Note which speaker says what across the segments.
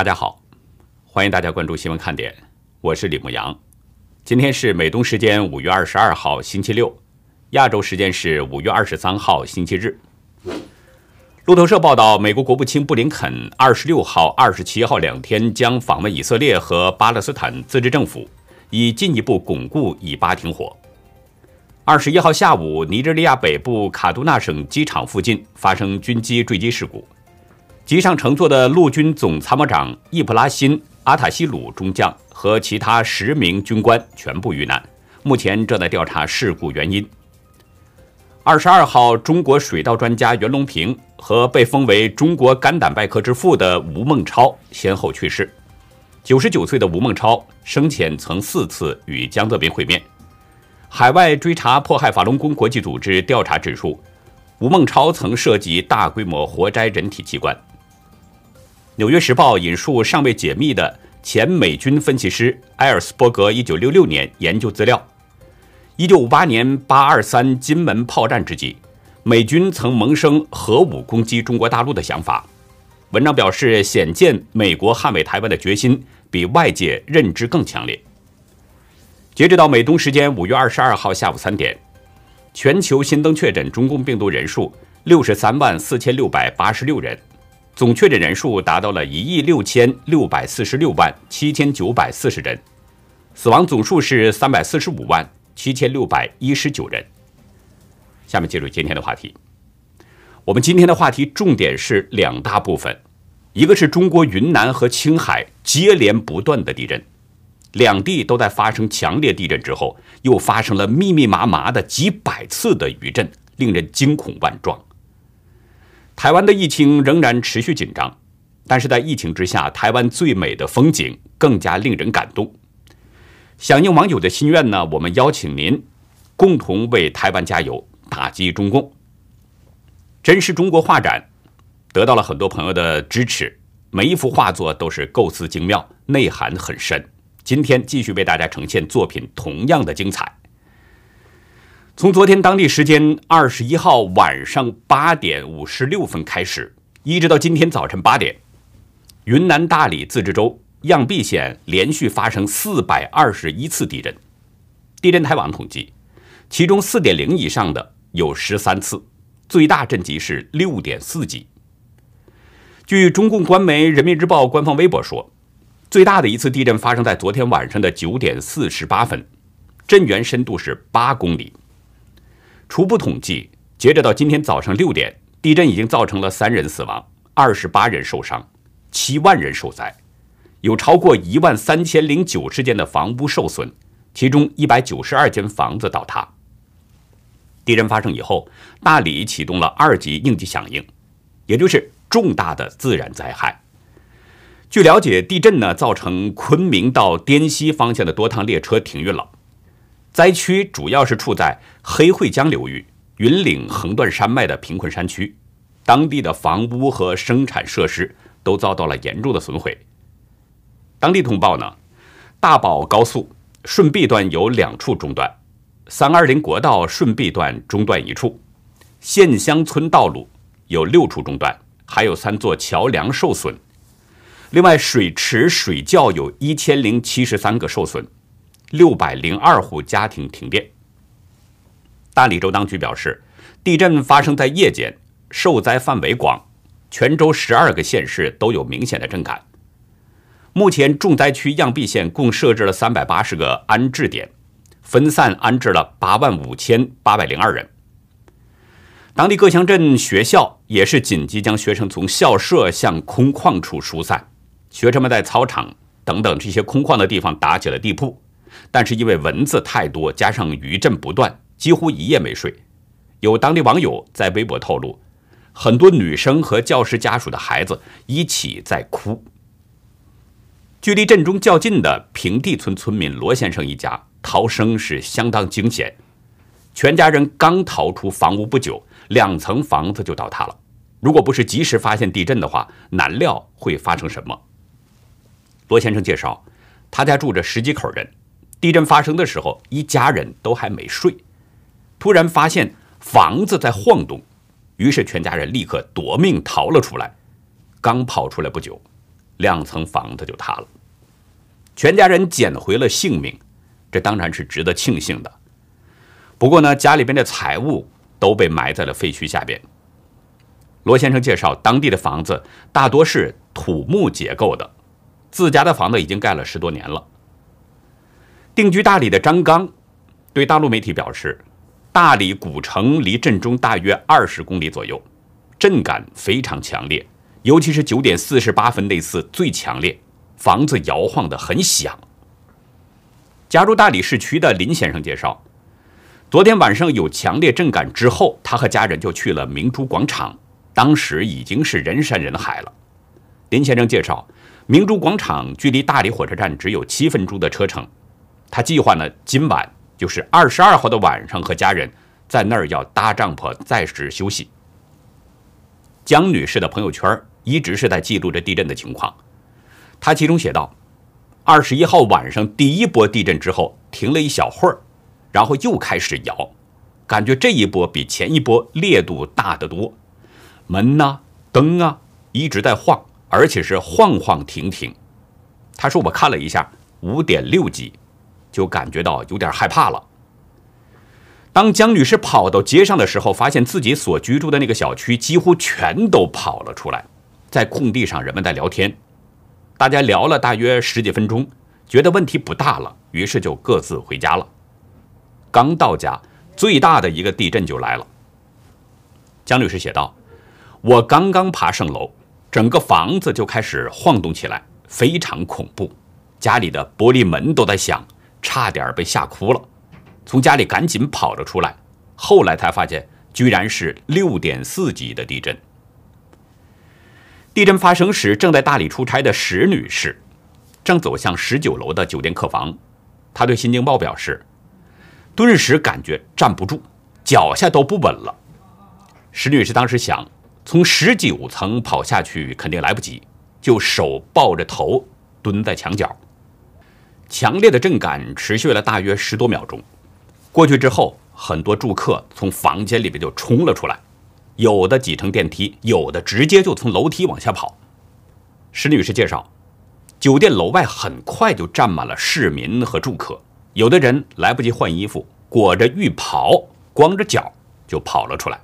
Speaker 1: 大家好，欢迎大家关注新闻看点，我是李牧阳。今天是美东时间五月二十二号星期六，亚洲时间是五月二十三号星期日。路透社报道，美国国务卿布林肯二十六号、二十七号两天将访问以色列和巴勒斯坦自治政府，以进一步巩固以巴停火。二十一号下午，尼日利亚北部卡杜纳省机场附近发生军机坠机事故。机上乘坐的陆军总参谋长易卜拉欣·阿塔西鲁中将和其他十名军官全部遇难，目前正在调查事故原因。二十二号，中国水稻专家袁隆平和被封为中国肝胆外科之父的吴孟超先后去世。九十九岁的吴孟超生前曾四次与江泽民会面。海外追查迫害法轮功国际组织调查指出，吴孟超曾涉及大规模活摘人体器官。《纽约时报》引述尚未解密的前美军分析师埃尔斯伯格1966年研究资料：1958年823金门炮战之际，美军曾萌生核武攻击中国大陆的想法。文章表示，显见美国捍卫台湾的决心比外界认知更强烈。截止到美东时间5月22号下午三点，全球新增确诊中共病毒人数63万4686人。总确诊人数达到了一亿六千六百四十六万七千九百四十人，死亡总数是三百四十五万七千六百一十九人。下面进入今天的话题。我们今天的话题重点是两大部分，一个是中国云南和青海接连不断的地震，两地都在发生强烈地震之后，又发生了密密麻麻的几百次的余震，令人惊恐万状。台湾的疫情仍然持续紧张，但是在疫情之下，台湾最美的风景更加令人感动。响应网友的心愿呢，我们邀请您共同为台湾加油，打击中共。真实中国画展得到了很多朋友的支持，每一幅画作都是构思精妙，内涵很深。今天继续为大家呈现作品，同样的精彩。从昨天当地时间二十一号晚上八点五十六分开始，一直到今天早晨八点，云南大理自治州漾濞县连续发生四百二十一次地震。地震台网统计，其中四点零以上的有十三次，最大震级是六点四级。据中共官媒人民日报官方微博说，最大的一次地震发生在昨天晚上的九点四十八分，震源深度是八公里。初步统计，截止到今天早上六点，地震已经造成了三人死亡，二十八人受伤，七万人受灾，有超过一万三千零九十间的房屋受损，其中一百九十二间房子倒塌。地震发生以后，大理启动了二级应急响应，也就是重大的自然灾害。据了解，地震呢造成昆明到滇西方向的多趟列车停运了。灾区主要是处在黑会江流域、云岭横断山脉的贫困山区，当地的房屋和生产设施都遭到了严重的损毁。当地通报呢，大保高速顺璧段有两处中断，三二零国道顺璧段中断一处，县乡村道路有六处中断，还有三座桥梁受损。另外，水池水窖有一千零七十三个受损。六百零二户家庭停电。大理州当局表示，地震发生在夜间，受灾范围广，全州十二个县市都有明显的震感。目前重灾区漾濞县共设置了三百八十个安置点，分散安置了八万五千八百零二人。当地各乡镇学校也是紧急将学生从校舍向空旷处疏散，学生们在操场等等这些空旷的地方打起了地铺。但是因为蚊子太多，加上余震不断，几乎一夜没睡。有当地网友在微博透露，很多女生和教师家属的孩子一起在哭。距离震中较近的平地村村民罗先生一家逃生是相当惊险，全家人刚逃出房屋不久，两层房子就倒塌了。如果不是及时发现地震的话，难料会发生什么。罗先生介绍，他家住着十几口人。地震发生的时候，一家人都还没睡，突然发现房子在晃动，于是全家人立刻夺命逃了出来。刚跑出来不久，两层房子就塌了，全家人捡回了性命，这当然是值得庆幸的。不过呢，家里边的财物都被埋在了废墟下边。罗先生介绍，当地的房子大多是土木结构的，自家的房子已经盖了十多年了。定居大理的张刚对大陆媒体表示，大理古城离镇中大约二十公里左右，震感非常强烈，尤其是九点四十八分那次最强烈，房子摇晃得很响。加入大理市区的林先生介绍，昨天晚上有强烈震感之后，他和家人就去了明珠广场。当时已经是人山人海了。林先生介绍，明珠广场距离大理火车站只有七分钟的车程。他计划呢，今晚就是二十二号的晚上，和家人在那儿要搭帐篷暂时休息。江女士的朋友圈一直是在记录着地震的情况。她其中写道：二十一号晚上第一波地震之后停了一小会儿，然后又开始摇，感觉这一波比前一波烈度大得多。门呐，灯啊，一直在晃，而且是晃晃停停。他说：“我看了一下，五点六级，就感觉到有点害怕了。”当江女士跑到街上的时候，发现自己所居住的那个小区几乎全都跑了出来，在空地上，人们在聊天。大家聊了大约十几分钟，觉得问题不大了，于是就各自回家了。刚到家，最大的一个地震就来了。江女士写道。我刚刚爬上楼，整个房子就开始晃动起来，非常恐怖。家里的玻璃门都在响，差点被吓哭了。从家里赶紧跑了出来，后来才发现，居然是六点四级的地震。地震发生时，正在大理出差的石女士，正走向十九楼的酒店客房。她对《新京报》表示，顿时感觉站不住，脚下都不稳了。石女士当时想。从十九层跑下去肯定来不及，就手抱着头蹲在墙角。强烈的震感持续了大约十多秒钟，过去之后，很多住客从房间里边就冲了出来，有的挤乘电梯，有的直接就从楼梯往下跑。石女士介绍，酒店楼外很快就站满了市民和住客，有的人来不及换衣服，裹着浴袍，光着脚就跑了出来。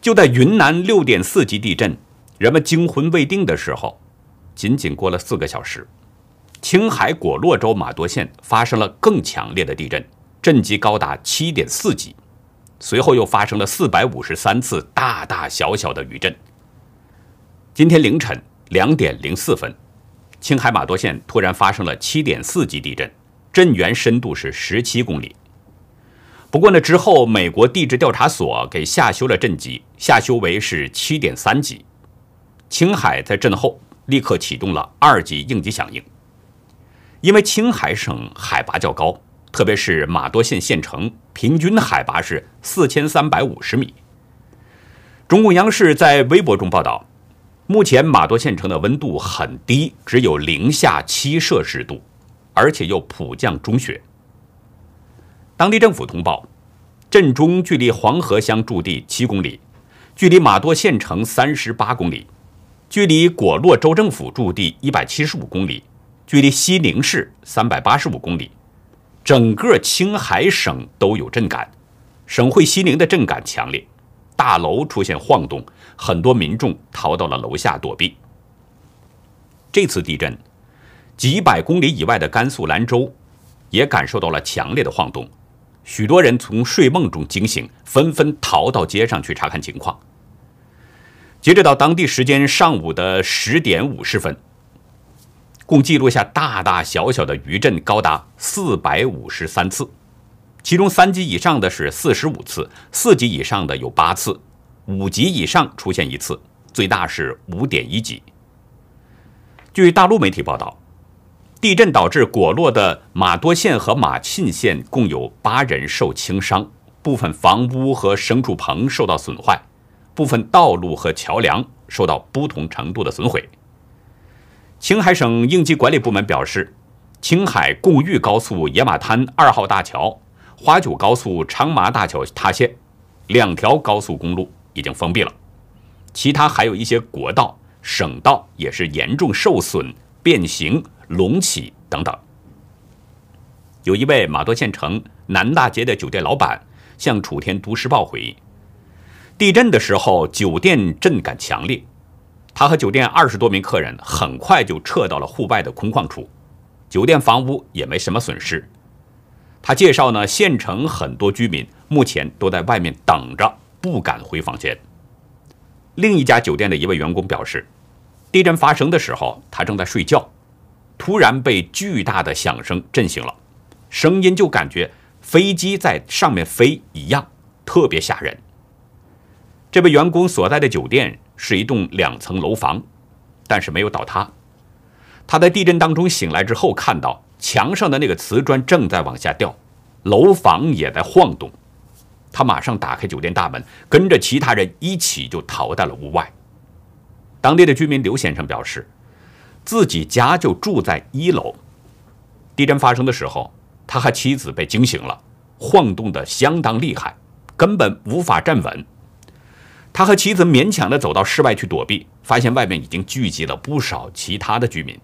Speaker 1: 就在云南六点四级地震，人们惊魂未定的时候，仅仅过了四个小时，青海果洛州玛多县发生了更强烈的地震，震级高达七点四级。随后又发生了四百五十三次大大小小的余震。今天凌晨两点零四分，青海玛多县突然发生了七点四级地震，震源深度是十七公里。不过呢，之后美国地质调查所给下修了震级，下修为是七点三级。青海在震后立刻启动了二级应急响应。因为青海省海拔较高，特别是玛多县县城，平均海拔是四千三百五十米。中共央视在微博中报道，目前玛多县城的温度很低，只有零下七摄氏度，而且又普降中雪。当地政府通报，震中距离黄河乡驻地七公里，距离玛多县城三十八公里，距离果洛州政府驻地一百七十五公里，距离西宁市三百八十五公里，整个青海省都有震感。省会西宁的震感强烈，大楼出现晃动，很多民众逃到了楼下躲避。这次地震，几百公里以外的甘肃兰州也感受到了强烈的晃动。许多人从睡梦中惊醒，纷纷逃到街上去查看情况。截止到当地时间上午的十点五十分，共记录下大大小小的余震高达四百五十三次，其中三级以上的是四十五次，四级以上的有八次，五级以上出现一次，最大是五点一级。据大陆媒体报道。地震导致果洛的玛多县和玛沁县共有八人受轻伤，部分房屋和牲畜棚受到损坏，部分道路和桥梁受到不同程度的损毁。青海省应急管理部门表示，青海贡玉高速野马滩二号大桥、花九高速昌麻大桥塌陷，两条高速公路已经封闭了，其他还有一些国道省道也是严重受损、变形、隆起等等。有一位马多县城南大街的酒店老板向楚天都市报回忆，地震的时候酒店震感强烈，他和酒店二十多名客人很快就撤到了户外的空旷处，酒店房屋也没什么损失。他介绍呢，县城很多居民目前都在外面等着，不敢回房间。另一家酒店的一位员工表示，地震发生的时候，他正在睡觉，突然被巨大的响声震醒了，声音就感觉飞机在上面飞一样，特别吓人。这位员工所在的酒店是一栋两层楼房，但是没有倒塌。他在地震当中醒来之后，看到墙上的那个瓷砖正在往下掉，楼房也在晃动。他马上打开酒店大门，跟着其他人一起就逃到了屋外。当地的居民刘先生表示，自己家就住在一楼。地震发生的时候，他和妻子被惊醒了，晃动的相当厉害，根本无法站稳。他和妻子勉强的走到室外去躲避，发现外面已经聚集了不少其他的居民。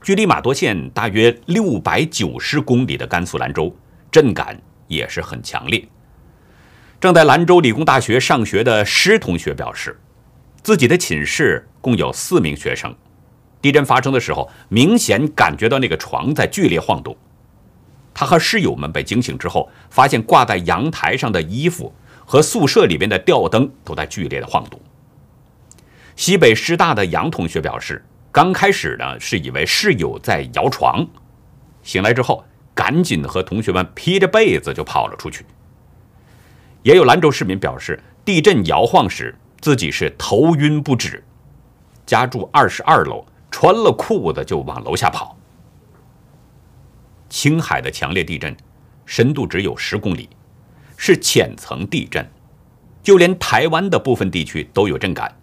Speaker 1: 距离马多县大约六百九十公里的甘肃兰州，震感。也是很强烈。正在兰州理工大学上学的施同学表示，自己的寝室共有四名学生，地震发生的时候，明显感觉到那个床在剧烈晃动。他和室友们被惊醒之后，发现挂在阳台上的衣服和宿舍里面的吊灯都在剧烈的晃动。西北师大的杨同学表示，刚开始呢是以为室友在摇床，醒来之后。赶紧和同学们披着被子就跑了出去。也有兰州市民表示，地震摇晃时自己是头晕不止，家住二十二楼，穿了裤子就往楼下跑。青海的强烈地震，深度只有十公里，是浅层地震，就连台湾的部分地区都有震感。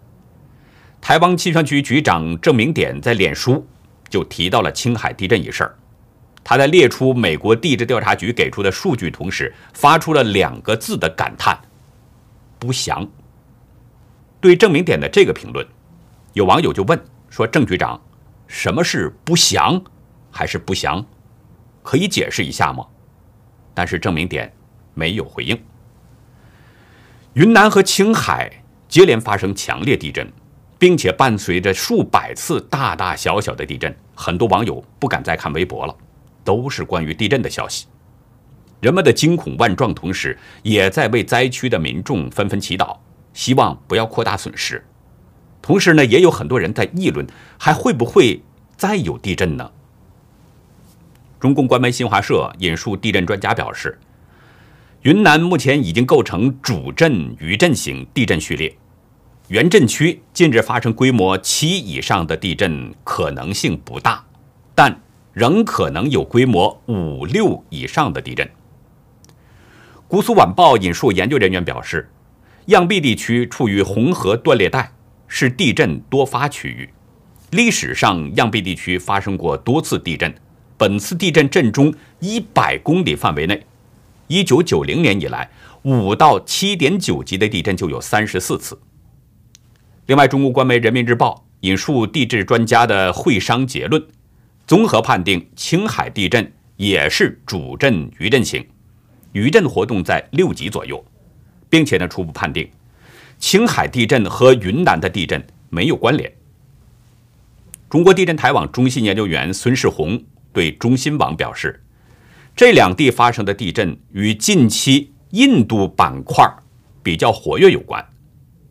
Speaker 1: 台湾气象局局长郑明典在脸书就提到了青海地震一事儿。他在列出美国地质调查局给出的数据同时，发出了两个字的感叹：“不详。”对郑明典的这个评论，有网友就问说：“郑局长，什么是不详，还是不详？可以解释一下吗？”但是郑明典没有回应。云南和青海接连发生强烈地震，并且伴随着数百次大大小小的地震，很多网友不敢再看微博了。都是关于地震的消息，人们的惊恐万状，同时也在为灾区的民众纷纷祈祷，希望不要扩大损失。同时呢，也有很多人在议论，还会不会再有地震呢？中共官媒新华社引述地震专家表示，云南目前已经构成主震余震型地震序列，原震区近日发生规模七以上的地震可能性不大，但。仍可能有规模五六以上的地震。姑苏晚报引述研究人员表示，漾濞地区处于红河断裂带，是地震多发区域。历史上，漾濞地区发生过多次地震。本次地震震中一百公里范围内，一九九零年以来，五到七点九级的地震就有三十四次。另外，中国官媒人民日报引述地质专家的会商结论。综合判定，青海地震也是主震余震型，余震活动在六级左右，并且呢，初步判定，青海地震和云南的地震没有关联。中国地震台网中心研究员孙世红对中新网表示，这两地发生的地震与近期印度板块比较活跃有关。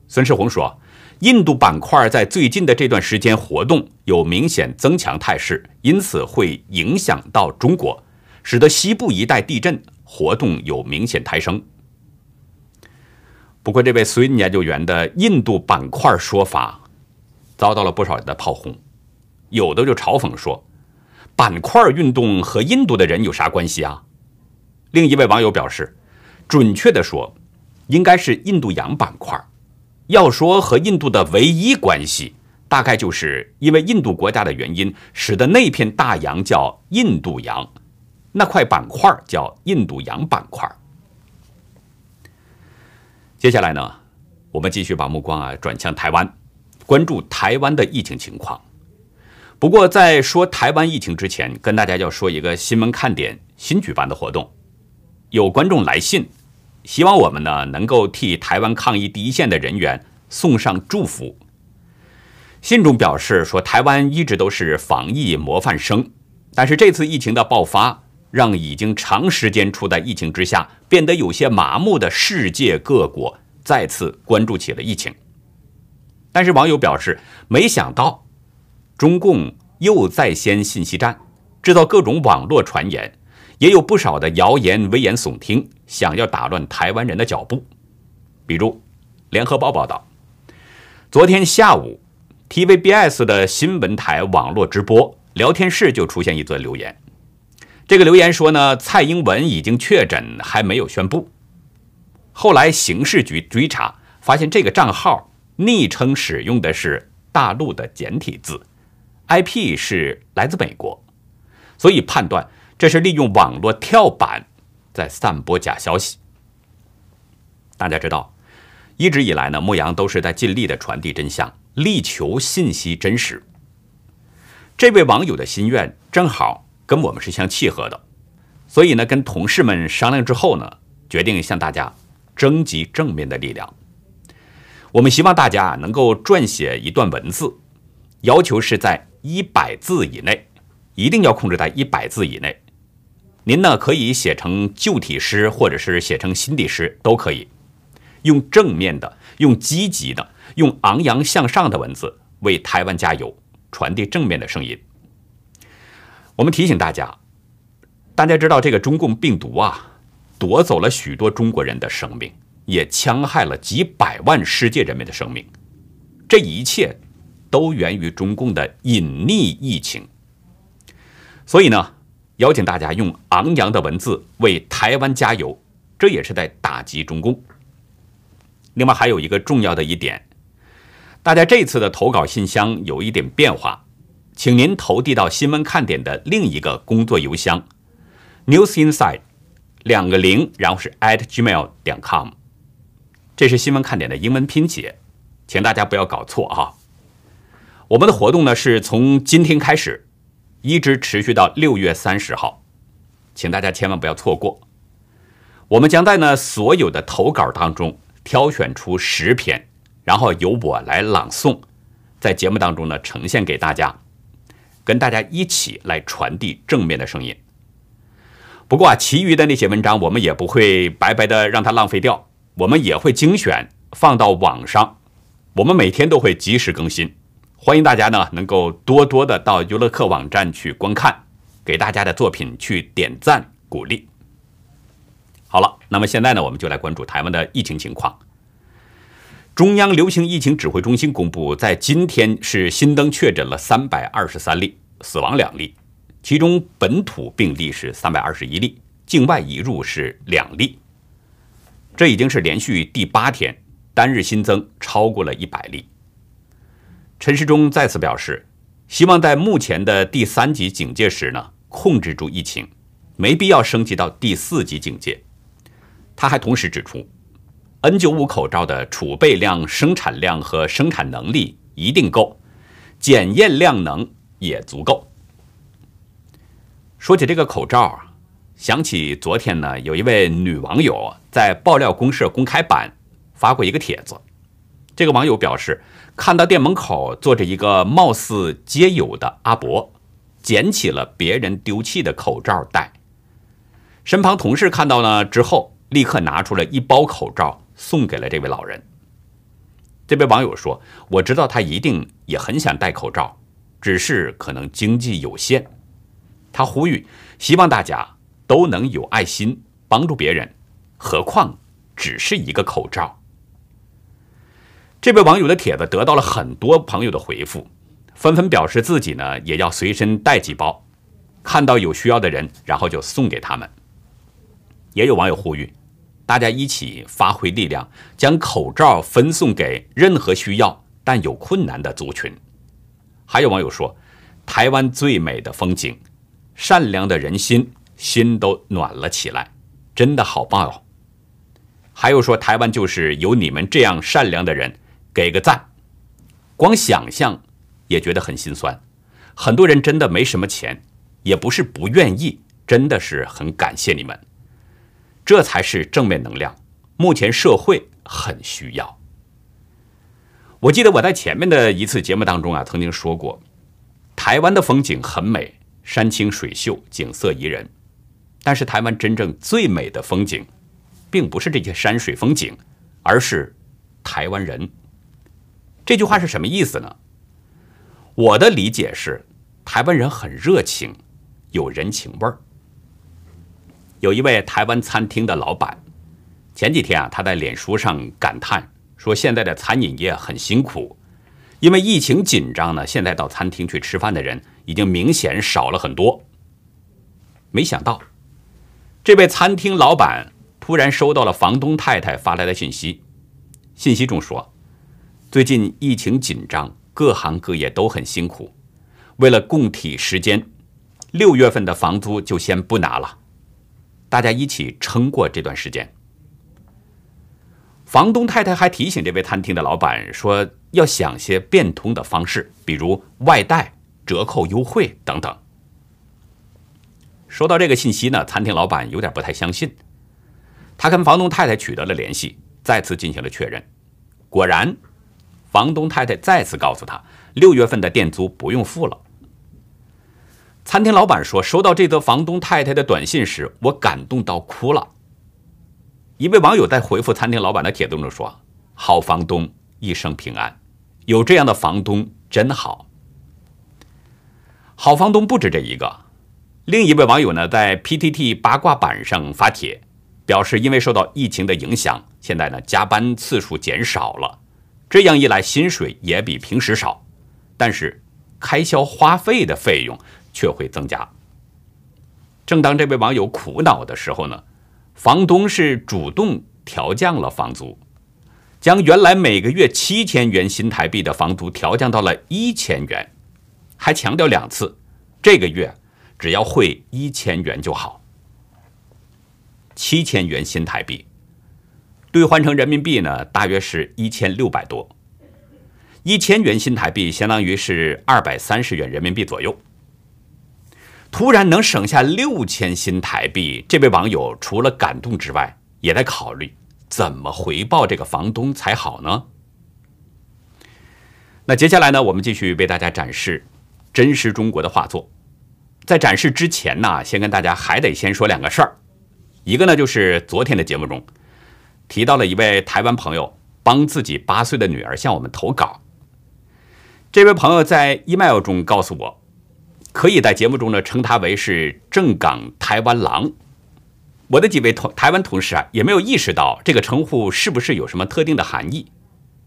Speaker 1: 孙世红说。印度板块在最近的这段时间活动有明显增强态势，因此会影响到中国，使得西部一带地震活动有明显抬升。不过，这位孙研究员的印度板块说法遭到了不少人的炮轰，有的就嘲讽说：“板块运动和印度的人有啥关系啊？”另一位网友表示：“准确的说，应该是印度洋板块。”要说和印度的唯一关系，大概就是因为印度国家的原因，使得那片大洋叫印度洋，那块板块叫印度洋板块。接下来呢，我们继续把目光啊转向台湾。关注台湾的疫情情况。不过，在说台湾疫情之前，跟大家要说一个新闻看点新举办的活动。有观众来信，希望我们呢能够替台湾抗疫第一线的人员送上祝福。信中表示说，台湾一直都是防疫模范生，但是这次疫情的爆发，让已经长时间处在疫情之下、变得有些麻木的世界各国再次关注起了疫情。但是网友表示，没想到。中共又在掀信息战，制造各种网络传言，也有不少的谣言危言耸听，想要打乱台湾人的脚步。比如，《联合报》报道，昨天下午，TVBS 的新闻台网络直播聊天室就出现一则留言。这个留言说呢，蔡英文已经确诊，还没有宣布。后来刑事局追查，发现这个账号昵称使用的是大陆的简体字。IP 是来自美国，所以判断这是利用网络跳板在散播假消息。大家知道，一直以来呢，牧羊都是在尽力的传递真相，力求信息真实。这位网友的心愿正好跟我们是相契合的，所以呢，跟同事们商量之后呢，决定向大家征集正面的力量。我们希望大家能够撰写一段文字，要求是在。一百字以内，一定要控制在一百字以内。您呢可以写成旧体诗，或者是写成新体诗都可以。用正面的、用积极的、用昂扬向上的文字为台湾加油，传递正面的声音。我们提醒大家，大家知道这个中共病毒啊，夺走了许多中国人的生命，也戕害了几百万世界人民的生命。这一切。都源于中共的隐匿疫情，所以呢，邀请大家用昂扬的文字为台湾加油，这也是在打击中共。另外还有一个重要的一点，大家这次的投稿信箱有一点变化，请您投递到新闻看点的另一个工作邮箱，newsinside 两个零，然后是 at gmail 点 com，这是新闻看点的英文拼写，请大家不要搞错啊。我们的活动呢是从今天开始，一直持续到六月三十号，请大家千万不要错过。我们将在呢所有的投稿当中挑选出十篇，然后由我来朗诵，在节目当中呢呈现给大家，跟大家一起来传递正面的声音。不过啊，其余的那些文章我们也不会白白的让它浪费掉，我们也会精选放到网上，我们每天都会及时更新。欢迎大家呢，能够多多的到优乐客网站去观看，给大家的作品去点赞鼓励。好了，那么现在呢，我们就来关注台湾的疫情情况。中央流行疫情指挥中心公布，在今天是新增确诊了三百二十三例，死亡两例，其中本土病例是三百二十一例，境外移入是两例。这已经是连续第八天单日新增超过了一百例。陈时中再次表示，希望在目前的第三级警戒时呢，控制住疫情，没必要升级到第四级警戒。他还同时指出，N95 口罩的储备量、生产量和生产能力一定够，检验量能也足够。说起这个口罩啊，想起昨天呢，有一位女网友在爆料公社公开版发过一个帖子，这个网友表示。看到店门口坐着一个貌似街友的阿伯，捡起了别人丢弃的口罩戴。身旁同事看到了之后，立刻拿出了一包口罩送给了这位老人。这位网友说：“我知道他一定也很想戴口罩，只是可能经济有限。”他呼吁，希望大家都能有爱心帮助别人，何况只是一个口罩。这位网友的帖子得到了很多朋友的回复，纷纷表示自己呢也要随身带几包，看到有需要的人，然后就送给他们。也有网友呼吁，大家一起发挥力量，将口罩分送给任何需要但有困难的族群。还有网友说，台湾最美的风景，善良的人心，心都暖了起来，真的好棒哦。还有说，台湾就是有你们这样善良的人。给个赞，光想象也觉得很心酸。很多人真的没什么钱，也不是不愿意，真的是很感谢你们。这才是正面能量，目前社会很需要。我记得我在前面的一次节目当中啊，曾经说过，台湾的风景很美，山清水秀，景色宜人。但是台湾真正最美的风景，并不是这些山水风景，而是台湾人。这句话是什么意思呢？我的理解是。台湾人很热情，有人情味儿。有一位台湾餐厅的老板，前几天啊，他在脸书上感叹说：“现在的餐饮业很辛苦，因为疫情紧张呢，现在到餐厅去吃饭的人已经明显少了很多。”没想到，这位餐厅老板突然收到了房东太太发来的信息，信息中说：“最近疫情紧张，各行各业都很辛苦。”为了供体时间，六月份的房租就先不拿了，大家一起撑过这段时间。房东太太还提醒这位餐厅的老板说，要想些变通的方式，比如外带、折扣优惠等等。收到这个信息呢，餐厅老板有点不太相信，他跟房东太太取得了联系，再次进行了确认。果然，房东太太再次告诉他，六月份的店租不用付了。餐厅老板说：“收到这则房东太太的短信时，我感动到哭了。”一位网友在回复餐厅老板的帖子中说：“好房东一生平安，有这样的房东真好。”好房东不止这一个。另一位网友呢，在 PTT 八卦版上发帖，表示因为受到疫情的影响，现在呢加班次数减少了，这样一来薪水也比平时少，但是开销花费的费用。却会增加。正当这位网友苦恼的时候呢，房东是主动调降了房租，将原来每个月七千元新台币的房租调降到了一千元，还强调两次，这个月只要汇一千元就好。七千元新台币兑换成人民币呢，大约是一千六百多。一千元新台币相当于是二百三十元人民币左右。突然能省下六千新台币，这位网友除了感动之外，也在考虑怎么回报这个房东才好呢？那接下来呢，我们继续为大家展示真实中国的画作。在展示之前呢，先跟大家还得先说两个事儿。一个呢，就是昨天的节目中提到了一位台湾朋友帮自己八岁的女儿向我们投稿。这位朋友在 email 中告诉我。可以在节目中呢称他为是正港台湾郎。我的几位同台湾同事啊也没有意识到这个称呼是不是有什么特定的含义，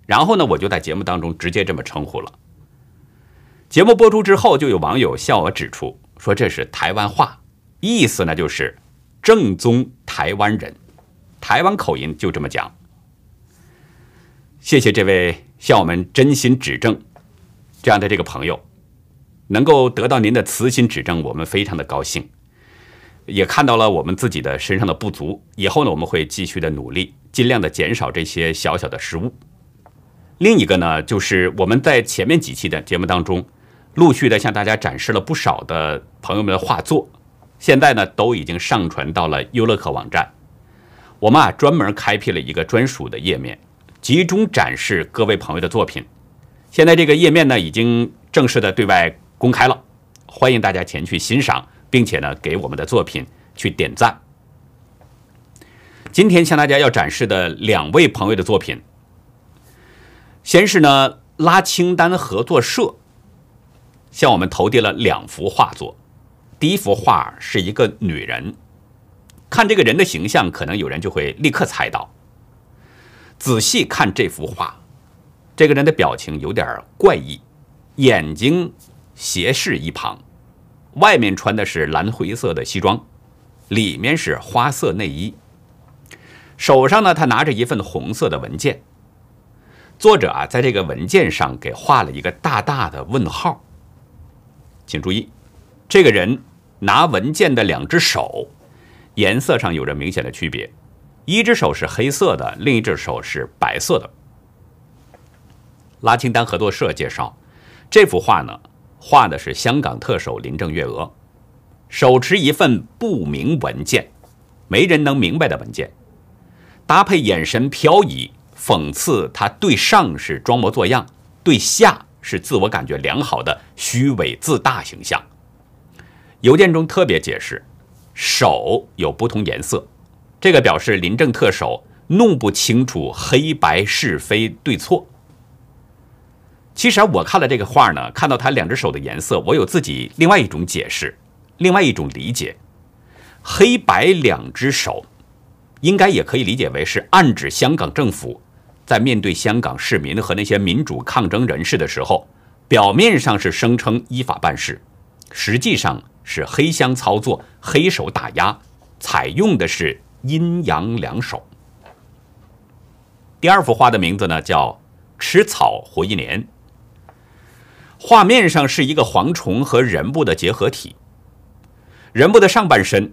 Speaker 1: 然后呢我就在节目当中直接这么称呼了。节目播出之后，就有网友向我指出说这是台湾话，意思呢就是正宗台湾人，台湾口音就这么讲。谢谢这位向我们真心指正这样的这个朋友。能够得到您的慈心指正，我们非常的高兴，也看到了我们自己的身上的不足。以后呢，我们会继续的努力，尽量的减少这些小小的失误。另一个呢，就是我们在前面几期的节目当中，陆续的向大家展示了不少的朋友们的画作，现在呢都已经上传到了优乐客网站。我们啊专门开辟了一个专属的页面，集中展示各位朋友的作品。现在这个页面呢已经正式的对外。公开了，欢迎大家前去欣赏，并且呢给我们的作品去点赞。今天向大家要展示的两位朋友的作品，先是呢拉清单合作社向我们投递了两幅画作。第一幅画是一个女人，看这个人的形象，可能有人就会立刻猜到。仔细看这幅画，这个人的表情有点怪异，眼睛。斜视一旁，外面穿的是蓝灰色的西装，里面是花色内衣。手上呢，他拿着一份红色的文件。作者啊，在这个文件上给画了一个大大的问号。请注意，这个人拿文件的两只手颜色上有着明显的区别，一只手是黑色的，另一只手是白色的。拉清丹合作社介绍，这幅画呢，画的是香港特首林郑月娥，手持一份不明文件，没人能明白的文件，搭配眼神飘移，讽刺他对上是装模作样，对下是自我感觉良好的虚伪自大形象。邮件中特别解释，手有不同颜色，这个表示林郑特首弄不清楚黑白是非对错。其实我看了这个画呢，看到他两只手的颜色，我有自己另外一种解释，另外一种理解。黑白两只手，应该也可以理解为是暗指香港政府在面对香港市民和那些民主抗争人士的时候，表面上是声称依法办事，实际上是黑箱操作、黑手打压，采用的是阴阳两手。第二幅画的名字呢叫“吃草活一年”。画面上是一个蝗虫和人部的结合体。人部的上半身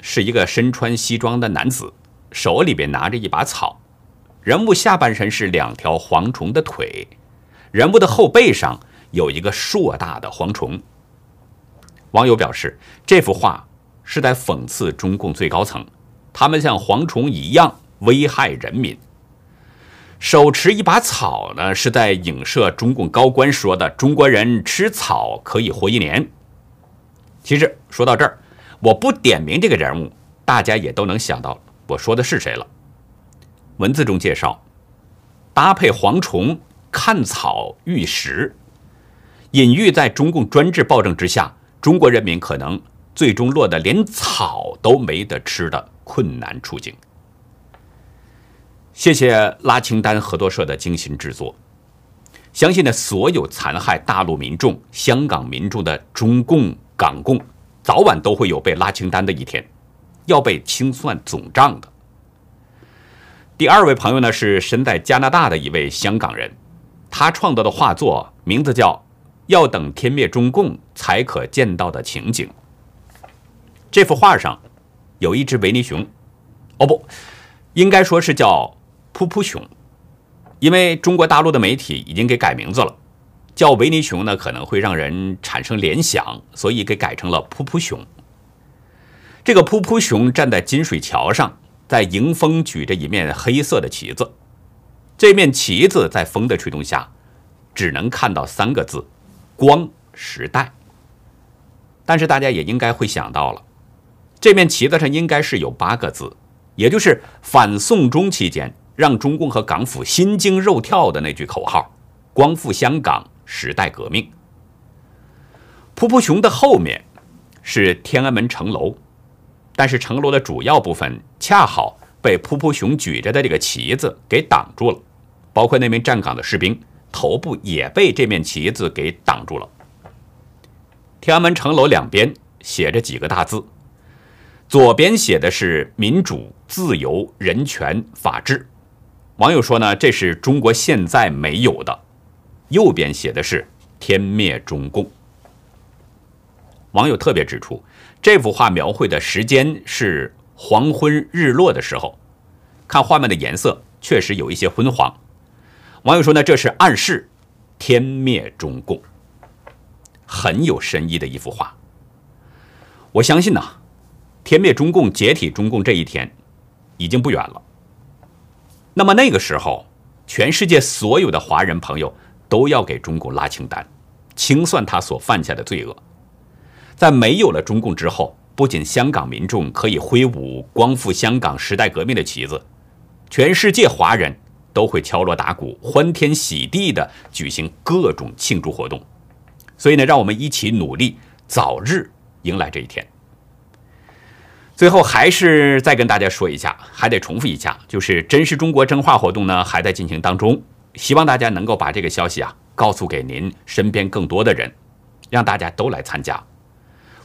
Speaker 1: 是一个身穿西装的男子，手里边拿着一把草；人物下半身是两条蝗虫的腿，人物的后背上有一个硕大的蝗虫。网友表示，这幅画是在讽刺中共最高层，他们像蝗虫一样危害人民。手持一把草呢，是在影射中共高官说的“中国人吃草可以活一年”。其实说到这儿，我不点名这个人物，大家也都能想到我说的是谁了。文字中介绍，搭配蝗虫看草遇食，隐喻在中共专制暴政之下，中国人民可能最终落得连草都没得吃的困难处境。谢谢拉清单合作社的精心制作。相信呢，所有残害大陆民众、香港民众的中共、港共，早晚都会有被拉清单的一天，要被清算总账的。第二位朋友呢，是身在加拿大的一位香港人，他创造的画作名字叫《要等天灭中共才可见到的情景》。这幅画上有一只维尼熊，哦不，应该说是叫。噗噗熊，因为中国大陆的媒体已经给改名字了，叫维尼熊呢可能会让人产生联想，所以给改成了噗噗熊。这个噗噗熊站在金水桥上，在迎风举着一面黑色的旗子，这面旗子在风的吹动下，只能看到三个字：光时代。但是大家也应该会想到了，这面旗子上应该是有八个字，也就是反送中期间。让中共和港府心惊肉跳的那句口号：“光复香港，时代革命。”噗噗熊的后面是天安门城楼，但是城楼的主要部分恰好被噗噗熊举着的这个旗子给挡住了，包括那名站岗的士兵头部也被这面旗子给挡住了。天安门城楼两边写着几个大字，左边写的是“民主、自由、人权、法治”。网友说呢，这是中国现在没有的。右边写的是“天灭中共”。网友特别指出，这幅画描绘的时间是黄昏日落的时候，看画面的颜色确实有一些昏黄。网友说呢，这是暗示天灭中共，很有深意的一幅画。我相信呢，天灭中共、解体中共这一天已经不远了。那么那个时候，全世界所有的华人朋友都要给中共拉清单，清算他所犯下的罪恶。在没有了中共之后，不仅香港民众可以挥舞光复香港时代革命的旗子，全世界华人都会敲锣打鼓、欢天喜地的举行各种庆祝活动。所以呢，让我们一起努力，早日迎来这一天。最后还是再跟大家说一下，还得重复一下，就是真实中国真话活动呢还在进行当中，希望大家能够把这个消息啊告诉给您身边更多的人，让大家都来参加。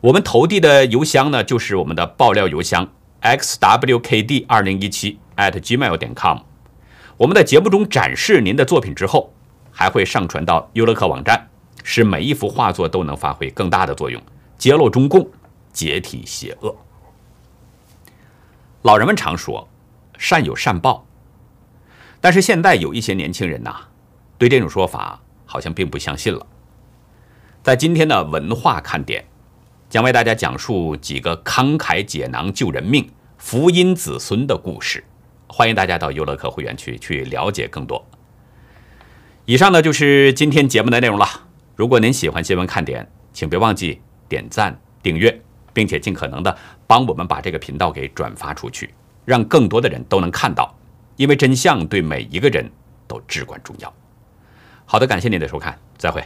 Speaker 1: 我们投递的邮箱呢就是我们的爆料邮箱 xwkd 二零一七 at gmail 点 com。我们在节目中展示您的作品之后，还会上传到优乐客网站，使每一幅画作都能发挥更大的作用，揭露中共，解体邪恶。老人们常说“善有善报”，但是现在有一些年轻人呐，对这种说法好像并不相信了。在今天的文化看点，将为大家讲述几个慷慨解囊救人命、福音子孙的故事。欢迎大家到优乐客会员区去了解更多。以上呢就是今天节目的内容了。如果您喜欢新闻看点，请别忘记点赞、订阅，并且尽可能的帮我们把这个频道给转发出去，让更多的人都能看到。因为真相对每一个人都至关重要。好的，感谢您的收看，再会。